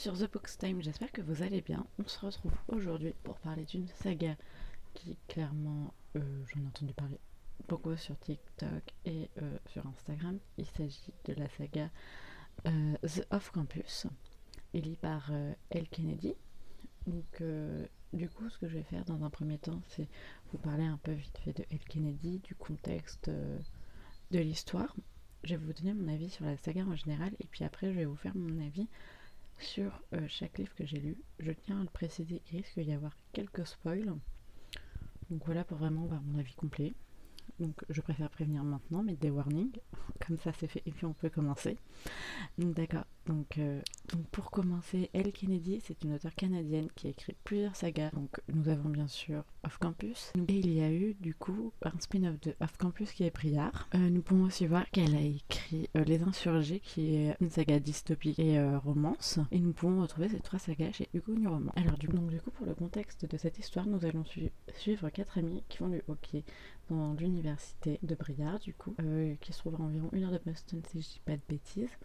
sur The Books Time, j'espère que vous allez bien. On se retrouve aujourd'hui pour parler d'une saga qui clairement, euh, j'en ai entendu parler beaucoup sur TikTok et euh, sur Instagram. Il s'agit de la saga euh, The Off Campus, élie par Elle Kennedy. Donc du coup, ce que je vais faire dans un premier temps, c'est vous parler un peu vite fait de Elle Kennedy, du contexte de l'histoire. Je vais vous donner mon avis sur la saga en général et puis après je vais vous faire mon avis sur euh, chaque livre que j'ai lu. Je tiens à le préciser, il risque d'y avoir quelques spoils. Donc voilà pour vraiment avoir mon avis complet. Donc je préfère prévenir maintenant, mettre des warnings. Comme ça c'est fait et puis on peut commencer. D'accord. Donc, euh, donc pour commencer, Elle Kennedy, c'est une auteure canadienne qui a écrit plusieurs sagas. Donc nous avons bien sûr Off Campus. Et il y a eu du coup un spin-off de Off Campus qui est Briard. Euh, nous pouvons aussi voir qu'elle a écrit euh, Les Insurgés qui est une saga dystopique et romance. Et nous pouvons retrouver ces trois sagas chez Hugo Roman. Alors du, donc, du coup pour le contexte de cette histoire, nous allons suivre quatre amis qui font du hockey dans l'université de Briard du coup, qui se trouve à environ une heure de Boston si je dis pas de bêtises.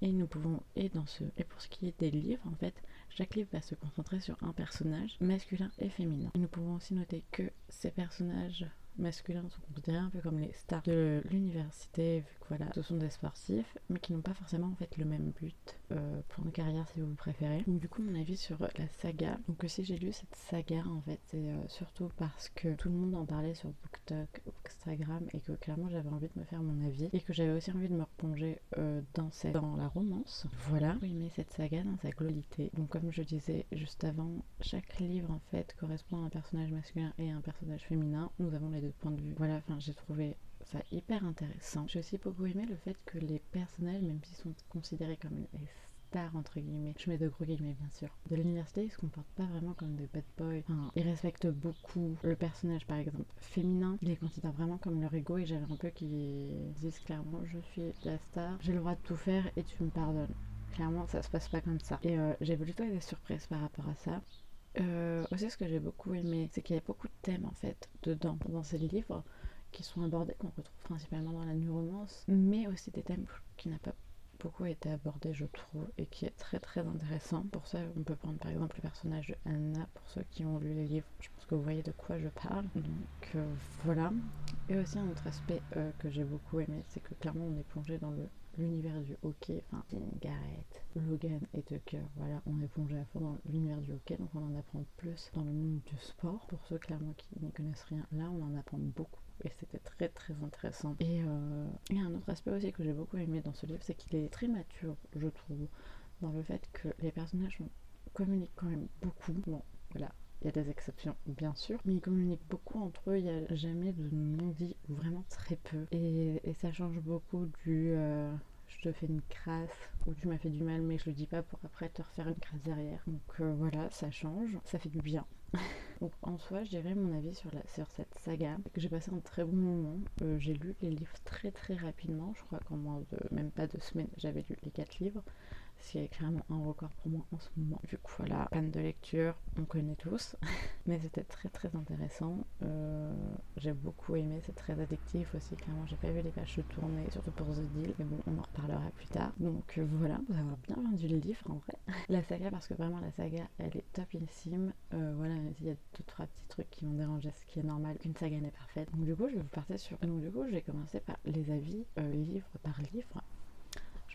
Et nous pouvons, et dans ce, et pour ce qui est des livres, en fait, chaque livre va se concentrer sur un personnage masculin et féminin. Et nous pouvons aussi noter que ces personnages masculins sont considérés un peu comme les stars de l'université, voilà, ce sont des sportifs, mais qui n'ont pas forcément en fait le même but euh, pour une carrière si vous préférez. Donc du coup mon avis sur la saga. Donc si j'ai lu cette saga en fait, c'est euh, surtout parce que tout le monde en parlait sur BookTok, Instagram, et que clairement j'avais envie de me faire mon avis, et que j'avais aussi envie de me replonger euh, dans, cette, dans la romance. Voilà, j'ai aimé cette saga dans sa globalité. Donc comme je disais juste avant, chaque livre en fait correspond à un personnage masculin et un personnage féminin. Nous avons les deux points de vue. Voilà, enfin j'ai trouvé ça hyper intéressant. J'ai aussi beaucoup aimé le fait que les personnages, même s'ils sont considérés comme les stars entre guillemets, je mets de gros guillemets bien sûr, de l'université, ils se comportent pas vraiment comme des bad boys. Enfin, ils respectent beaucoup le personnage par exemple féminin, ils les considèrent vraiment comme leur ego et j'avais un peu qui disent clairement je suis la star, j'ai le droit de tout faire et tu me pardonnes. Clairement ça se passe pas comme ça. Et euh, j'ai plutôt des surprises par rapport à ça. Euh, aussi, ce que j'ai beaucoup aimé, c'est qu'il y a beaucoup de thèmes en fait dedans, dans ces livres, qui sont abordés, qu'on retrouve principalement dans la New Romance, mais aussi des thèmes qui n'ont pas beaucoup été abordés, je trouve, et qui est très très intéressant. Pour ça, on peut prendre par exemple le personnage de Anna, pour ceux qui ont lu les livres, je pense que vous voyez de quoi je parle. Donc euh, voilà. Et aussi un autre aspect euh, que j'ai beaucoup aimé, c'est que clairement on est plongé dans le l'univers du hockey, enfin Garrett, Logan et Tucker, voilà, on est plongé à fond dans l'univers du hockey, donc on en apprend plus dans le monde du sport. Pour ceux clairement qui n'y connaissent rien, là on en apprend beaucoup et c'était très très intéressant. Et il y a un autre aspect aussi que j'ai beaucoup aimé dans ce livre, c'est qu'il est très mature, je trouve, dans le fait que les personnages communiquent quand même beaucoup. Bon, voilà, il y a des exceptions, bien sûr, mais ils communiquent beaucoup entre eux. Il n'y a jamais de non-dit, ou vraiment très peu. Et, ça change beaucoup du euh, je te fais une crasse ou tu m'as fait du mal, mais je le dis pas pour après te refaire une crasse derrière. Donc euh, voilà, ça change, ça fait du bien. Donc en soi, je dirais mon avis sur, la, cette saga, que j'ai passé un très bon moment. Euh, j'ai lu les livres très très rapidement, je crois qu'en moins de même pas deux semaines, j'avais lu les quatre livres ce qui est clairement un record pour moi en ce moment. Du coup, voilà, panne de lecture, on connaît tous, mais c'était très très intéressant. Euh, j'ai beaucoup aimé, c'est très addictif aussi. Clairement, j'ai pas vu les pages se tourner, surtout pour The Deal, mais bon, on en reparlera plus tard. Donc euh, voilà, vous avez bien vendu le livre en vrai. La saga, parce que vraiment la saga, elle est topissime. Euh, voilà, il y a deux trois petits trucs qui m'ont dérangé, ce qui est normal. Qu'une saga n'est parfaite. Donc du coup, je vais vous partir sur. Donc du coup, je vais commencer par les avis livre par livre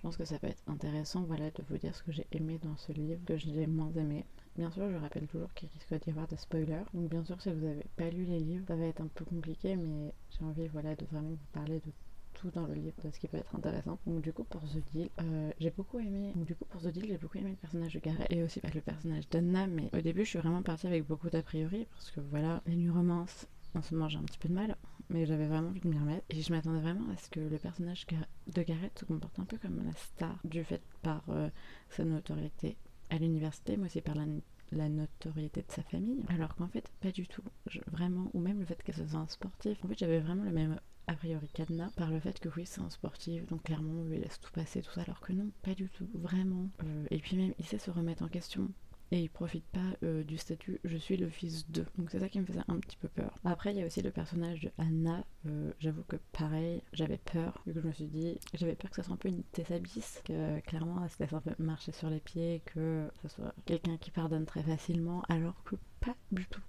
pense que ça peut être intéressant voilà, de vous dire ce que j'ai aimé dans ce livre, que j'ai moins aimé. Bien sûr, je rappelle toujours qu'il risque d'y avoir des spoilers. Donc bien sûr, si vous n'avez pas lu les livres, ça va être un peu compliqué, mais j'ai envie voilà, de vraiment vous parler de tout dans le livre, de ce qui peut être intéressant. Donc du coup, pour The Deal, euh, j'ai beaucoup aimé. Donc du coup, pour The Deal, j'ai beaucoup aimé le personnage de Gareth et aussi pas le personnage d'Anna. Mais au début, je suis vraiment partie avec beaucoup d'a priori parce que voilà, les nuits romances, en ce moment, j'ai un petit peu de mal mais j'avais vraiment envie de m'y remettre. Et je m'attendais vraiment à ce que le personnage de Gareth se comporte un peu comme la star, du fait par euh, sa notoriété à l'université, mais aussi par la, notoriété de sa famille. Alors qu'en fait, pas du tout. vraiment, ou même le fait qu'elle soit un sportif. En fait, j'avais vraiment le même a priori cadenas par le fait que oui c'est un sportif donc clairement on lui laisse tout passer tout ça alors que non pas du tout vraiment euh, et puis même il sait se remettre en question et il profite pas euh, du statut je suis le fils de. Donc c'est ça qui me faisait un petit peu peur. Après, il y a aussi le personnage de Anna. Euh, j'avoue que pareil, j'avais peur, vu que je me suis dit, j'avais peur que ça soit un peu une Tessabis, que clairement elle se laisse un peu marcher sur les pieds, que ce soit quelqu'un qui pardonne très facilement, alors que pas du tout.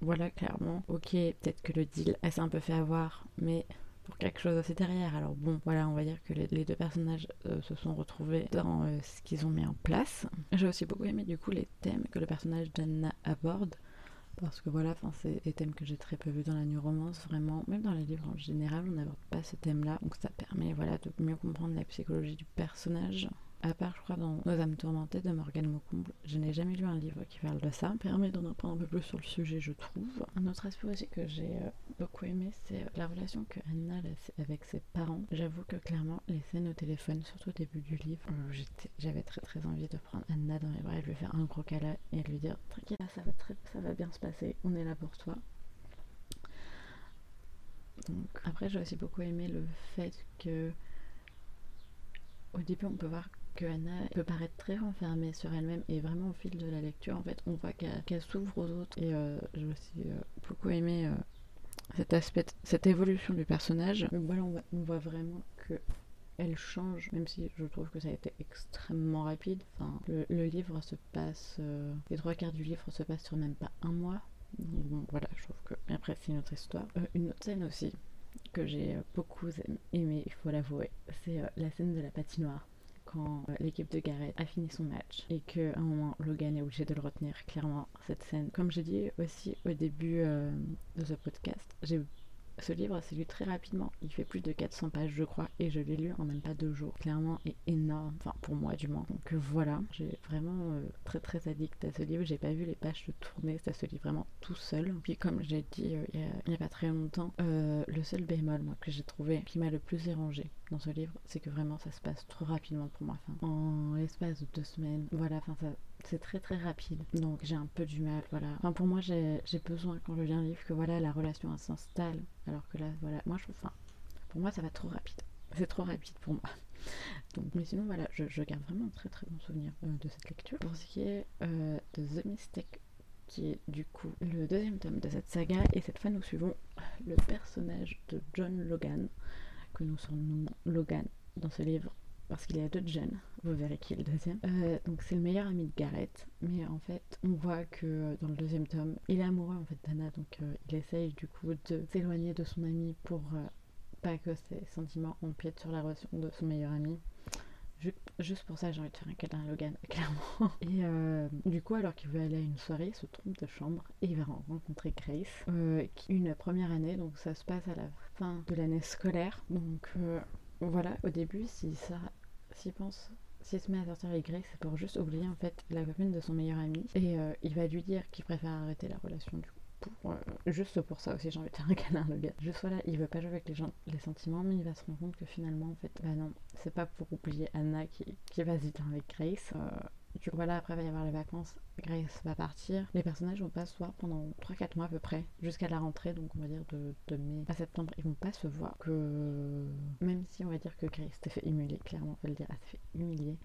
Voilà, clairement. Ok, peut-être que le deal, elle s'est un peu fait avoir, mais pour quelque chose aussi derrière. Alors bon, voilà, on va dire que les, deux personnages euh, se sont retrouvés dans euh, ce qu'ils ont mis en place. J'ai aussi beaucoup aimé du coup les thèmes que le personnage d'Anna aborde. Parce que voilà, c'est des thèmes que j'ai très peu vus dans la New Romance, vraiment. Même dans les livres en général, on n'aborde pas ce thème-là. Donc ça permet voilà, de mieux comprendre la psychologie du personnage à part, je crois, dans Nos âmes tourmentées de Morgane Maucomble, je n'ai jamais lu un livre qui parle de ça. Permet d'en apprendre un peu plus sur le sujet, je trouve. Un autre aspect aussi que j'ai euh, beaucoup aimé, c'est euh, la relation que Anna a avec ses parents. J'avoue que clairement, les scènes au téléphone, surtout au début du livre, j'avais très très envie de prendre Anna dans les bras et de lui faire un gros câlin et lui dire T'inquiète, ça va, ça va bien se passer, on est là pour toi. Donc, après, j'ai aussi beaucoup aimé le fait que au début, on peut voir que Anna peut paraître très renfermée sur elle-même et vraiment au fil de la lecture en fait on voit qu'elle s'ouvre aux autres et euh, j'ai aussi euh, beaucoup aimé euh, cet aspect, cette évolution du personnage. voilà on voit, vraiment que elle change, même si je trouve que ça a été extrêmement rapide. Enfin, le, livre se passe, les trois quarts du livre se passent sur même pas un mois. bon, voilà, je trouve que. après, c'est une autre histoire. une autre scène aussi que j'ai beaucoup aimé, il faut l'avouer, c'est la scène de la patinoire euh, l'équipe de Garrett a fini son match et qu'à un moment Logan est obligé de le retenir. Clairement, cette scène, comme j'ai dit aussi au début euh, de ce podcast, j'ai ce livre s'est lu très rapidement. Il fait plus de 400 pages, je crois, et je l'ai lu en même pas deux jours. Clairement, est énorme. Enfin, pour moi, du moins. Donc euh, voilà, j'ai vraiment euh, très très addict à ce livre. J'ai pas vu les pages se tourner. Ça se lit vraiment tout seul. Puis, comme j'ai dit euh, il, y a, pas très longtemps, le seul bémol moi, que j'ai trouvé qui m'a le plus dérangé dans ce livre, c'est que vraiment ça se passe trop rapidement pour moi. Enfin, en l'espace de deux semaines, voilà, enfin ça c'est très très rapide. Donc j'ai un peu du mal, voilà. Enfin pour moi j'ai besoin quand je lis un livre que voilà la relation s'installe. Alors que là voilà, moi je enfin pour moi ça va trop rapide. C'est trop rapide pour moi. Donc, mais sinon voilà, je, garde vraiment un très très bon souvenir euh, de cette lecture. Pour ce qui est euh, de The Mistake, qui est du coup le deuxième tome de cette saga, et cette fois nous suivons le personnage de John Logan, que nous surnommons Logan dans ce livre parce qu'il y a deux jeunes, vous verrez qui est le deuxième. Euh, donc c'est le meilleur ami de Gareth, mais en fait on voit que dans le deuxième tome, il est amoureux en fait d'Anna, donc il essaye du coup de s'éloigner de son ami pour pas que ses sentiments empiètent sur la relation de son meilleur ami. Juste pour ça, j'ai envie de faire un câlin à Logan, clairement. Et du coup, alors qu'il veut aller à une soirée, il se trompe de chambre et il va rencontrer Grace, qui une première année, donc ça se passe à la fin de l'année scolaire. Donc voilà, au début, si ça, s'il pense, s'il se met à sortir avec Grace, c'est pour juste oublier en fait la copine de son meilleur ami. Et euh, il va lui dire qu'il préfère arrêter la relation du coup. Juste pour ça aussi, j'ai envie de faire un câlin le gars. Juste voilà, il veut pas jouer avec les gens, les sentiments, mais il va se rendre compte que finalement, en fait, bah non, c'est pas pour oublier Anna qui, qui va se avec Grace. Euh, du coup, voilà, après, il va y avoir les vacances. Grace va partir. Les personnages vont pas se voir pendant 3-4 mois à peu près, jusqu'à la rentrée, donc on va dire de, mai à septembre. Ils vont pas se voir. Que même si on va dire que Grace s'est fait humilier, clairement, on peut le dire, elle s'est fait humilier.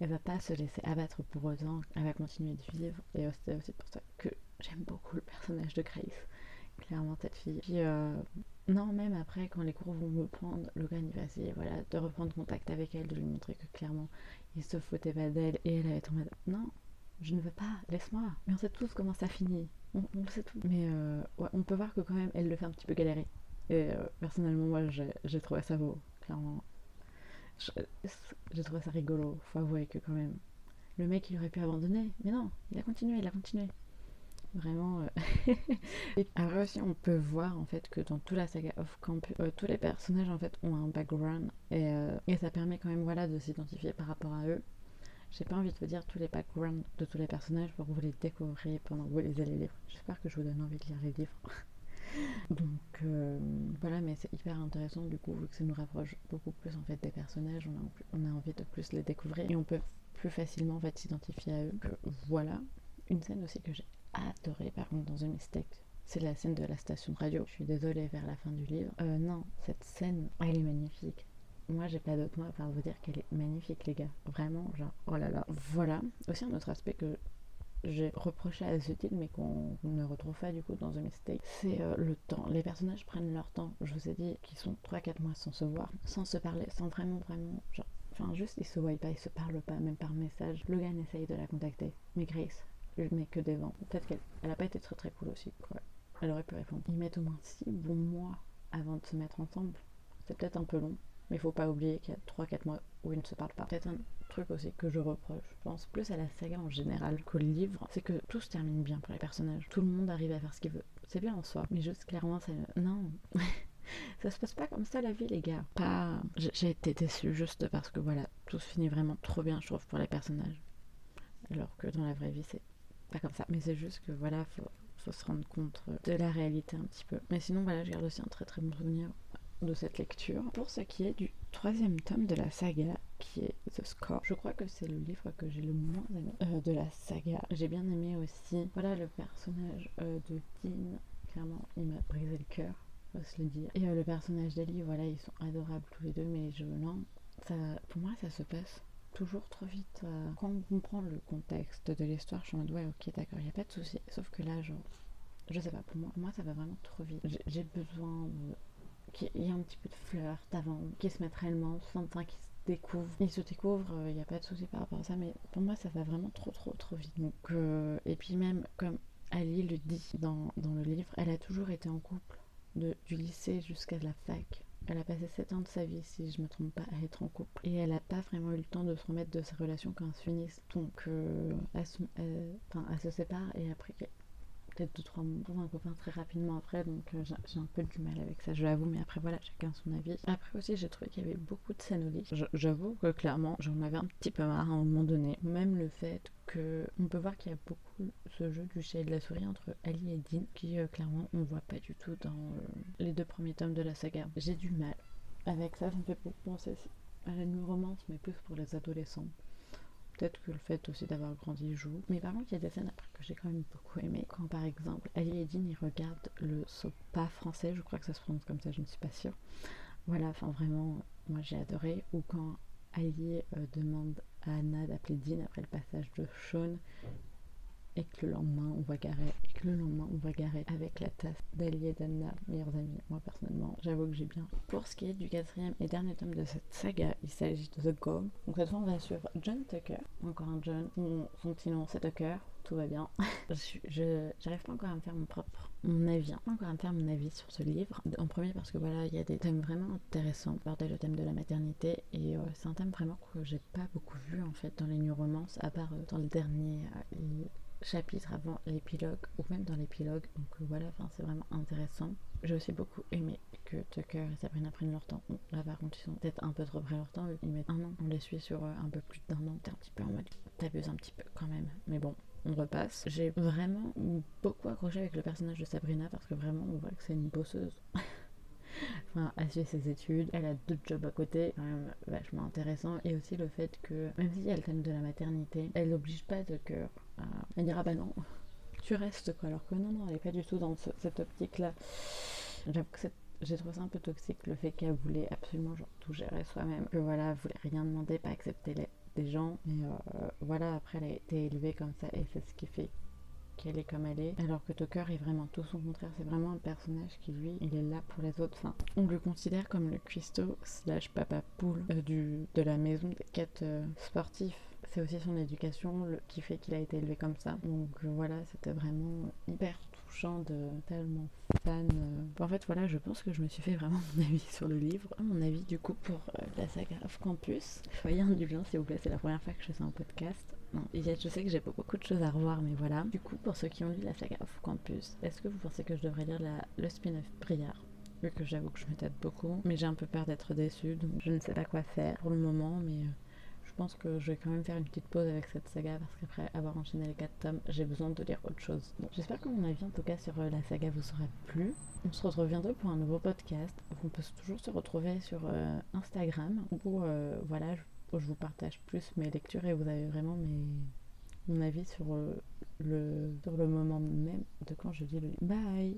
Elle va pas se laisser abattre pour autant, elle va continuer de vivre. Et c'est aussi pour ça que j'aime beaucoup le personnage de Grace. Clairement, cette fille. Puis, euh, non, même après, quand les cours vont me prendre, Logan il va essayer voilà, de reprendre contact avec elle, de lui montrer que clairement il se foutait pas d'elle et elle allait en mode non, je ne veux pas, laisse-moi. Mais on sait tous comment ça finit, on, le sait tous. Mais euh, on peut voir que quand même elle le fait un petit peu galérer. Et euh, personnellement, moi j'ai trouvé ça beau, clairement. J'ai trouvé ça rigolo, faut avouer que quand même. Le mec il aurait pu abandonner, mais non, il a continué, il a continué. Vraiment. Euh, aussi, on peut voir en fait que dans toute la saga of Camp, euh, tous les personnages en fait ont un background et, euh, et ça permet quand même voilà de s'identifier par rapport à eux. J'ai pas envie de vous dire tous les backgrounds de tous les personnages pour que vous les découvriez pendant que vous lisez les livres. J'espère que je vous donne envie de lire les livres. Donc voilà, mais c'est hyper intéressant du coup vu que ça nous rapproche beaucoup plus en fait des personnages, on a, envie de plus les découvrir et on peut plus facilement en fait s'identifier à eux. Voilà, une scène aussi que j'ai adoré par contre dans The Mistake. C'est la scène de la station de radio. Je suis désolée vers la fin du livre. Euh, non, cette scène, elle est magnifique. Moi, j'ai pas d'autre mot à part vous dire qu'elle est magnifique, les gars. Vraiment, genre, oh là là. Voilà. Aussi, un autre aspect que j'ai reproché à ce titre, mais qu'on ne retrouve pas du coup dans The Mistake, c'est euh, le temps. Les personnages prennent leur temps. Je vous ai dit qu'ils sont 3-4 mois sans se voir, sans se parler, sans vraiment, vraiment, genre, enfin, juste ils se voient pas, ils se parlent pas, même par message. Logan essaye de la contacter, mais Grace, je mets que des vents. Peut-être qu'elle elle a pas été très très cool aussi. Elle aurait pu répondre. Ils mettent au moins 6 bons mois avant de se mettre ensemble. C'est peut-être un peu long, mais il faut pas oublier qu'il y a 3-4 mois où ils ne se parlent pas. Peut-être un truc aussi que je reproche, je pense plus à la saga en général qu'au livre, c'est que tout se termine bien pour les personnages. Tout le monde arrive à faire ce qu'il veut. C'est bien en soi, mais juste clairement, c'est. Non Ça se passe pas comme ça la vie, les gars. Pas. J'ai été déçue juste parce que voilà, tout se finit vraiment trop bien, je trouve, pour les personnages. Alors que dans la vraie vie, c'est pas comme ça. Mais c'est juste que voilà, faut, faut se rendre compte de la réalité un petit peu. Mais sinon, voilà, je garde aussi un très très bon souvenir de cette lecture. Pour ce qui est du troisième tome de la saga, qui est The Score, je crois que c'est le livre que j'ai le moins aimé euh, de la saga. J'ai bien aimé aussi, voilà, le personnage euh, de Dean. Clairement, il m'a brisé le cœur, faut se le dire. Et euh, le personnage d'Ali, voilà, ils sont adorables tous les deux, mais je non, ça, pour moi, ça se passe toujours trop vite. Quand on comprend le contexte de l'histoire, je suis en mode ouais, ok, d'accord, il n'y a pas de souci. Sauf que là, genre, je sais pas, pour moi, ça va vraiment trop vite. J'ai besoin qu'il y ait un petit peu de flirt avant, qu'ils se mettent réellement, qu'ils se découvrent. Ils se découvrent, il euh, n'y a pas de souci par rapport à ça, mais pour moi ça va vraiment trop trop trop vite. Donc, euh, et puis même, comme Ali le dit dans, le livre, elle a toujours été en couple, du lycée jusqu'à la fac. Elle a passé 7 ans de sa vie, si je me trompe pas, à être en couple. Et elle n'a pas vraiment eu le temps de se remettre de ses relations quand elles se. Donc, euh, elle, se, elle, se sépare et après, peut-être deux trois mois pour un copain très rapidement après donc euh, j'ai un peu du mal avec ça je l'avoue mais après voilà chacun son avis. Après aussi j'ai trouvé qu'il y avait beaucoup de scènes j'avoue que clairement j'en avais un petit peu marre à un moment donné. Même le fait que on peut voir qu'il y a beaucoup ce jeu du chat et de la souris entre Ali et Dean qui euh, clairement on voit pas du tout dans euh, les deux premiers tomes de la saga. J'ai du mal avec ça ça me fait beaucoup penser à la nuit romance mais plus pour les adolescents Peut-être que le fait aussi d'avoir grandi joue. Mais par contre, il y a des scènes après que j'ai quand même beaucoup aimé. Quand par exemple, Ali et Dean ils regardent le sopa français, je crois que ça se prononce comme ça, je ne suis pas sûre. Voilà, enfin vraiment, moi j'ai adoré. Ou quand Ali euh, demande à Anna d'appeler Dean après le passage de Sean et que le lendemain on va garer et que le lendemain on va garer avec la tasse d'Ali et d'Anna, meilleurs amis. Moi personnellement, j'avoue que j'ai bien. Pour ce qui est du quatrième et dernier tome de cette saga, il s'agit de The Go. Donc cette fois on va suivre John Tucker, encore un John. Son, petit nom c'est Tucker, tout va bien. je j'arrive pas encore à me faire mon propre mon avis, pas encore à me faire mon avis sur ce livre. En premier parce que voilà, il y a des thèmes vraiment intéressants. Regardez le thème de la maternité et euh, c'est un thème vraiment que j'ai pas beaucoup vu en fait dans les new romances, à part euh, dans le dernier, euh, chapitre avant l'épilogue ou même dans l'épilogue. Donc voilà, c'est vraiment intéressant. J'ai aussi beaucoup aimé que Tucker et Sabrina prennent leur temps. là par contre ils sont peut-être un peu trop pris leur temps. Ils mettent un an. On les suit sur un peu plus d'un an. T'es un petit peu en mode t'abuses un petit peu quand même. Mais bon, on repasse. J'ai vraiment beaucoup accroché avec le personnage de Sabrina parce que vraiment on voit que c'est une bosseuse. enfin, elle suit ses études, elle a deux jobs à côté, quand même vachement intéressant. Et aussi le fait que, même si elle thème de la maternité, elle n'oblige pas de cœur à, dire ah bah non, tu restes quoi. Alors que non, non, elle est pas du tout dans cette optique-là. J'avoue que j'ai trouvé ça un peu toxique le fait qu'elle voulait absolument genre, tout gérer soi-même. Que voilà, elle voulait rien demander, pas accepter les, des gens. Mais euh, voilà, après elle a été élevée comme ça et c'est ce qui fait qu'elle est comme elle est, alors que Tucker est vraiment tout son contraire. C'est vraiment un personnage qui, lui, il est là pour les autres. Enfin, on le considère comme le cuistot slash papa poule euh, du, de la maison des quêtes euh. C'est aussi son éducation qui fait qu'il a été élevé comme ça. Donc euh, voilà, c'était vraiment hyper de tellement fan. En fait, voilà, je pense que je me suis fait vraiment mon avis sur le livre. Mon avis, du coup, pour la saga Off Campus. Soyez indulgents, s'il vous plaît, c'est la première fois que je fais un podcast. Non, je sais que j'ai beaucoup de choses à revoir, mais voilà. Du coup, pour ceux qui ont lu la saga Off Campus, est-ce que vous pensez que je devrais lire la, le spin-off Prière Vu que j'avoue que je me tâte beaucoup, mais j'ai un peu peur d'être déçue, donc je ne sais pas quoi faire pour le moment, mais euh, je pense que je vais quand même faire une petite pause avec cette saga parce qu'après avoir enchaîné les 4 tomes, j'ai besoin de lire autre chose. J'espère que mon avis en tout cas sur euh, la saga vous sera plu. On se retrouve bientôt pour un nouveau podcast. On peut toujours se retrouver sur euh, Instagram où voilà, je je vous partage plus mes lectures et vous avez vraiment mes, mon avis sur euh, le, sur le moment même de quand je lis le livre. Bye